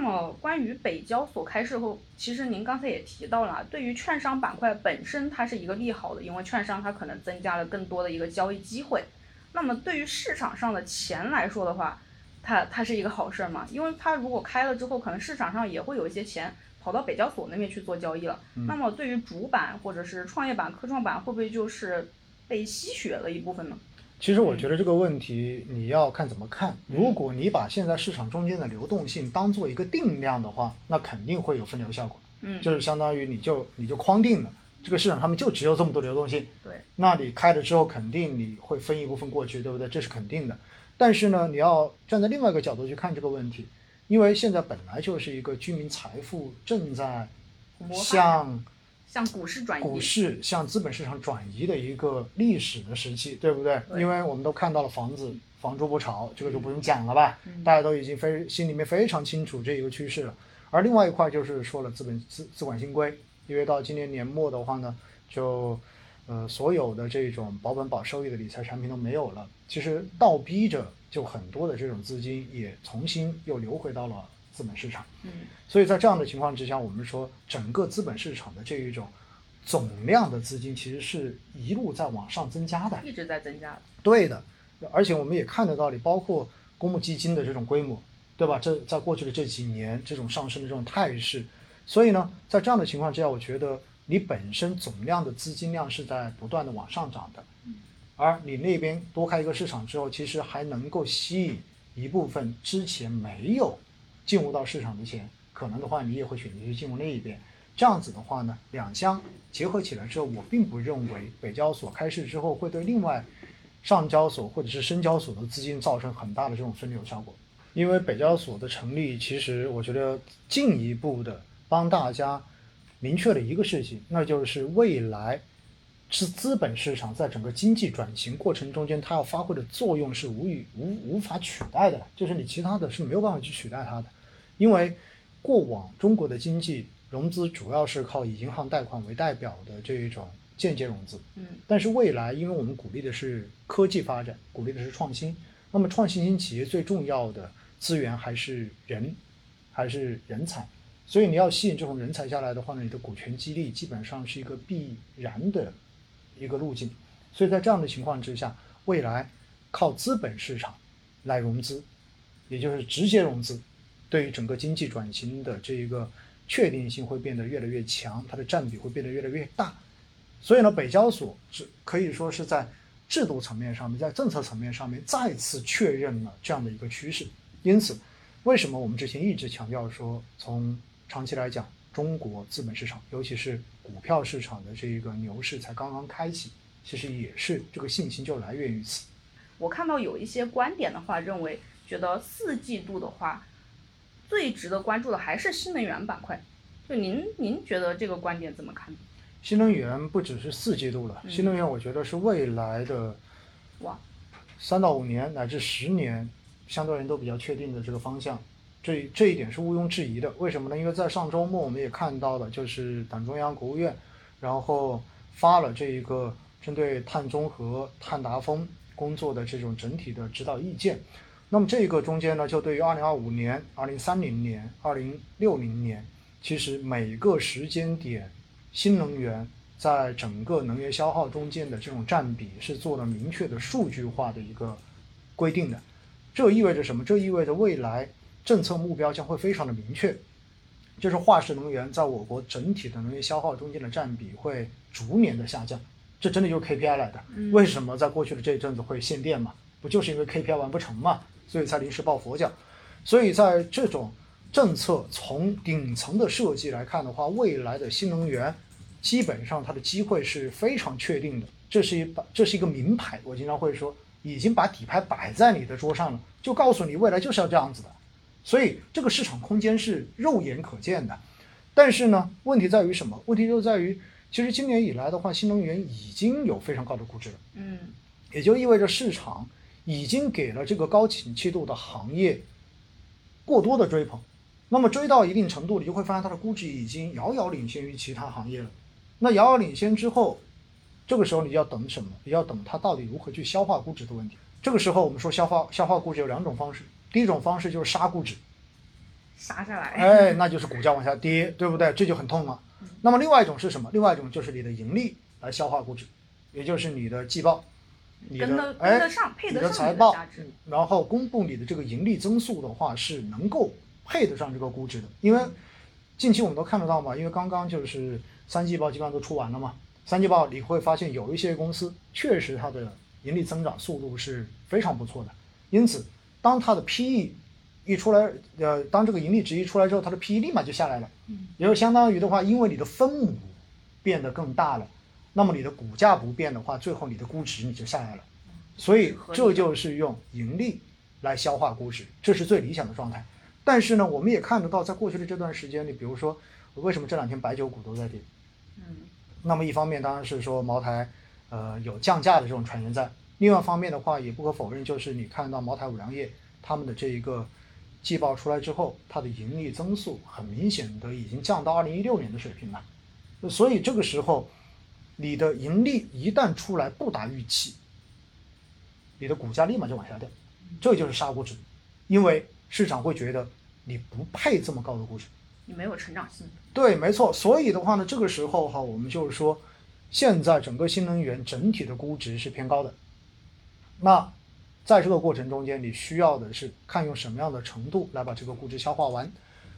么关于北交所开市后，其实您刚才也提到了，对于券商板块本身它是一个利好的，因为券商它可能增加了更多的一个交易机会。那么对于市场上的钱来说的话，它它是一个好事儿嘛？因为它如果开了之后，可能市场上也会有一些钱跑到北交所那边去做交易了。那么对于主板或者是创业板、科创板，会不会就是被吸血了一部分呢？其实我觉得这个问题你要看怎么看。如果你把现在市场中间的流动性当做一个定量的话，那肯定会有分流效果。嗯，就是相当于你就你就框定了这个市场上面就只有这么多流动性。对，那你开了之后肯定你会分一部分过去，对不对？这是肯定的。但是呢，你要站在另外一个角度去看这个问题，因为现在本来就是一个居民财富正在向。向股市转移，股市向资本市场转移的一个历史的时期，对不对？因为我们都看到了房子房住不炒，这个就不用讲了吧？大家都已经非心里面非常清楚这一个趋势了。而另外一块就是说了资本资资管新规，因为到今年年末的话呢，就呃所有的这种保本保收益的理财产品都没有了，其实倒逼着就很多的这种资金也重新又流回到了。资本市场，嗯，所以在这样的情况之下，我们说整个资本市场的这一种总量的资金其实是一路在往上增加的，一直在增加。对的，而且我们也看得到，你包括公募基金的这种规模，对吧？这在过去的这几年这种上升的这种态势，所以呢，在这样的情况之下，我觉得你本身总量的资金量是在不断的往上涨的，而你那边多开一个市场之后，其实还能够吸引一部分之前没有。进入到市场的钱，可能的话你也会选择去进入那一边。这样子的话呢，两相结合起来之后，我并不认为北交所开市之后会对另外上交所或者是深交所的资金造成很大的这种分流效果。因为北交所的成立，其实我觉得进一步的帮大家明确了一个事情，那就是未来是资本市场在整个经济转型过程中间，它要发挥的作用是无与无无法取代的，就是你其他的是没有办法去取代它的。因为过往中国的经济融资主要是靠以银行贷款为代表的这一种间接融资，嗯，但是未来，因为我们鼓励的是科技发展，鼓励的是创新，那么创新型企业最重要的资源还是人，还是人才，所以你要吸引这种人才下来的话呢，你的股权激励基本上是一个必然的一个路径，所以在这样的情况之下，未来靠资本市场来融资，也就是直接融资。对于整个经济转型的这一个确定性会变得越来越强，它的占比会变得越来越大。所以呢，北交所是可以说是在制度层面上面，在政策层面上面再次确认了这样的一个趋势。因此，为什么我们之前一直强调说，从长期来讲，中国资本市场，尤其是股票市场的这一个牛市才刚刚开启，其实也是这个信心就来源于此。我看到有一些观点的话，认为觉得四季度的话。最值得关注的还是新能源板块，就您您觉得这个观点怎么看？新能源不只是四季度了，新能源我觉得是未来的，哇，三到五年乃至十年，相对人都比较确定的这个方向，这这一点是毋庸置疑的。为什么呢？因为在上周末我们也看到了，就是党中央、国务院，然后发了这一个针对碳中和、碳达峰工作的这种整体的指导意见。那么这个中间呢，就对于二零二五年、二零三零年、二零六零年，其实每个时间点，新能源在整个能源消耗中间的这种占比是做了明确的数据化的一个规定的。这意味着什么？这意味着未来政策目标将会非常的明确，就是化石能源在我国整体的能源消耗中间的占比会逐年的下降。这真的就是 KPI 来的。为什么在过去的这一阵子会限电嘛？不就是因为 KPI 完不成嘛？所以才临时抱佛脚，所以在这种政策从顶层的设计来看的话，未来的新能源基本上它的机会是非常确定的。这是一把，这是一个名牌。我经常会说，已经把底牌摆在你的桌上了，就告诉你未来就是要这样子的。所以这个市场空间是肉眼可见的。但是呢，问题在于什么？问题就在于，其实今年以来的话，新能源已经有非常高的估值了。嗯，也就意味着市场。已经给了这个高景气度的行业过多的追捧，那么追到一定程度，你就会发现它的估值已经遥遥领先于其他行业了。那遥遥领先之后，这个时候你要等什么？你要等它到底如何去消化估值的问题。这个时候我们说消化消化估值有两种方式，第一种方式就是杀估值，杀下来。哎，那就是股价往下跌，对不对？这就很痛了。那么另外一种是什么？另外一种就是你的盈利来消化估值，也就是你的季报，你跟的哎，上，配你的财报。，然后公布你的这个盈利增速的话，是能够配得上这个估值的。因为近期我们都看得到嘛，因为刚刚就是三季报基本上都出完了嘛，三季报你会发现有一些公司确实它的盈利增长速度是非常不错的，因此当它的 PE 一出来，呃，当这个盈利值一出来之后，它的 PE 立马就下来了，也就相当于的话，因为你的分母变得更大了，那么你的股价不变的话，最后你的估值你就下来了。所以这就是用盈利来消化估值，这是最理想的状态。但是呢，我们也看得到，在过去的这段时间里，比如说为什么这两天白酒股都在跌？嗯，那么一方面当然是说茅台，呃，有降价的这种传言在；另外一方面的话，也不可否认，就是你看到茅台、五粮液他们的这一个季报出来之后，它的盈利增速很明显的已经降到二零一六年的水平了。所以这个时候，你的盈利一旦出来不达预期，你的股价立马就往下掉，这就是杀估值，因为市场会觉得你不配这么高的估值。你没有成长性。对，没错。所以的话呢，这个时候哈，我们就是说，现在整个新能源整体的估值是偏高的。那在这个过程中间，你需要的是看用什么样的程度来把这个估值消化完。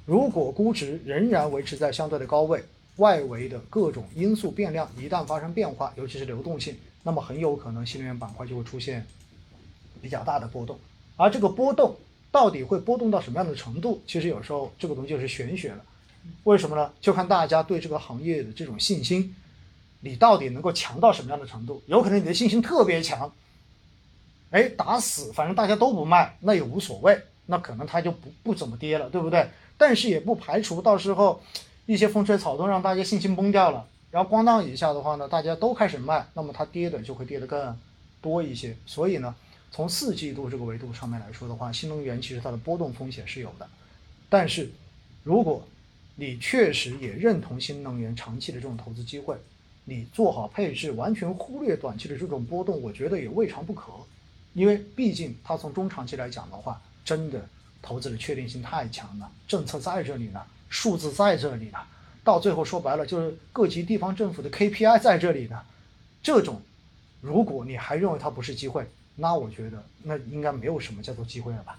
如果估值仍然维持在相对的高位，外围的各种因素变量一旦发生变化，尤其是流动性，那么很有可能新能源板块就会出现比较大的波动。而这个波动到底会波动到什么样的程度，其实有时候这个东西就是玄学了。为什么呢？就看大家对这个行业的这种信心，你到底能够强到什么样的程度？有可能你的信心特别强，哎，打死反正大家都不卖，那也无所谓，那可能它就不不怎么跌了，对不对？但是也不排除到时候一些风吹草动让大家信心崩掉了，然后咣当一下的话呢，大家都开始卖，那么它跌的就会跌得更多一些。所以呢，从四季度这个维度上面来说的话，新能源其实它的波动风险是有的，但是如果你确实也认同新能源长期的这种投资机会，你做好配置，完全忽略短期的这种波动，我觉得也未尝不可。因为毕竟它从中长期来讲的话，真的投资的确定性太强了，政策在这里呢，数字在这里呢，到最后说白了就是各级地方政府的 KPI 在这里呢。这种，如果你还认为它不是机会，那我觉得那应该没有什么叫做机会了吧。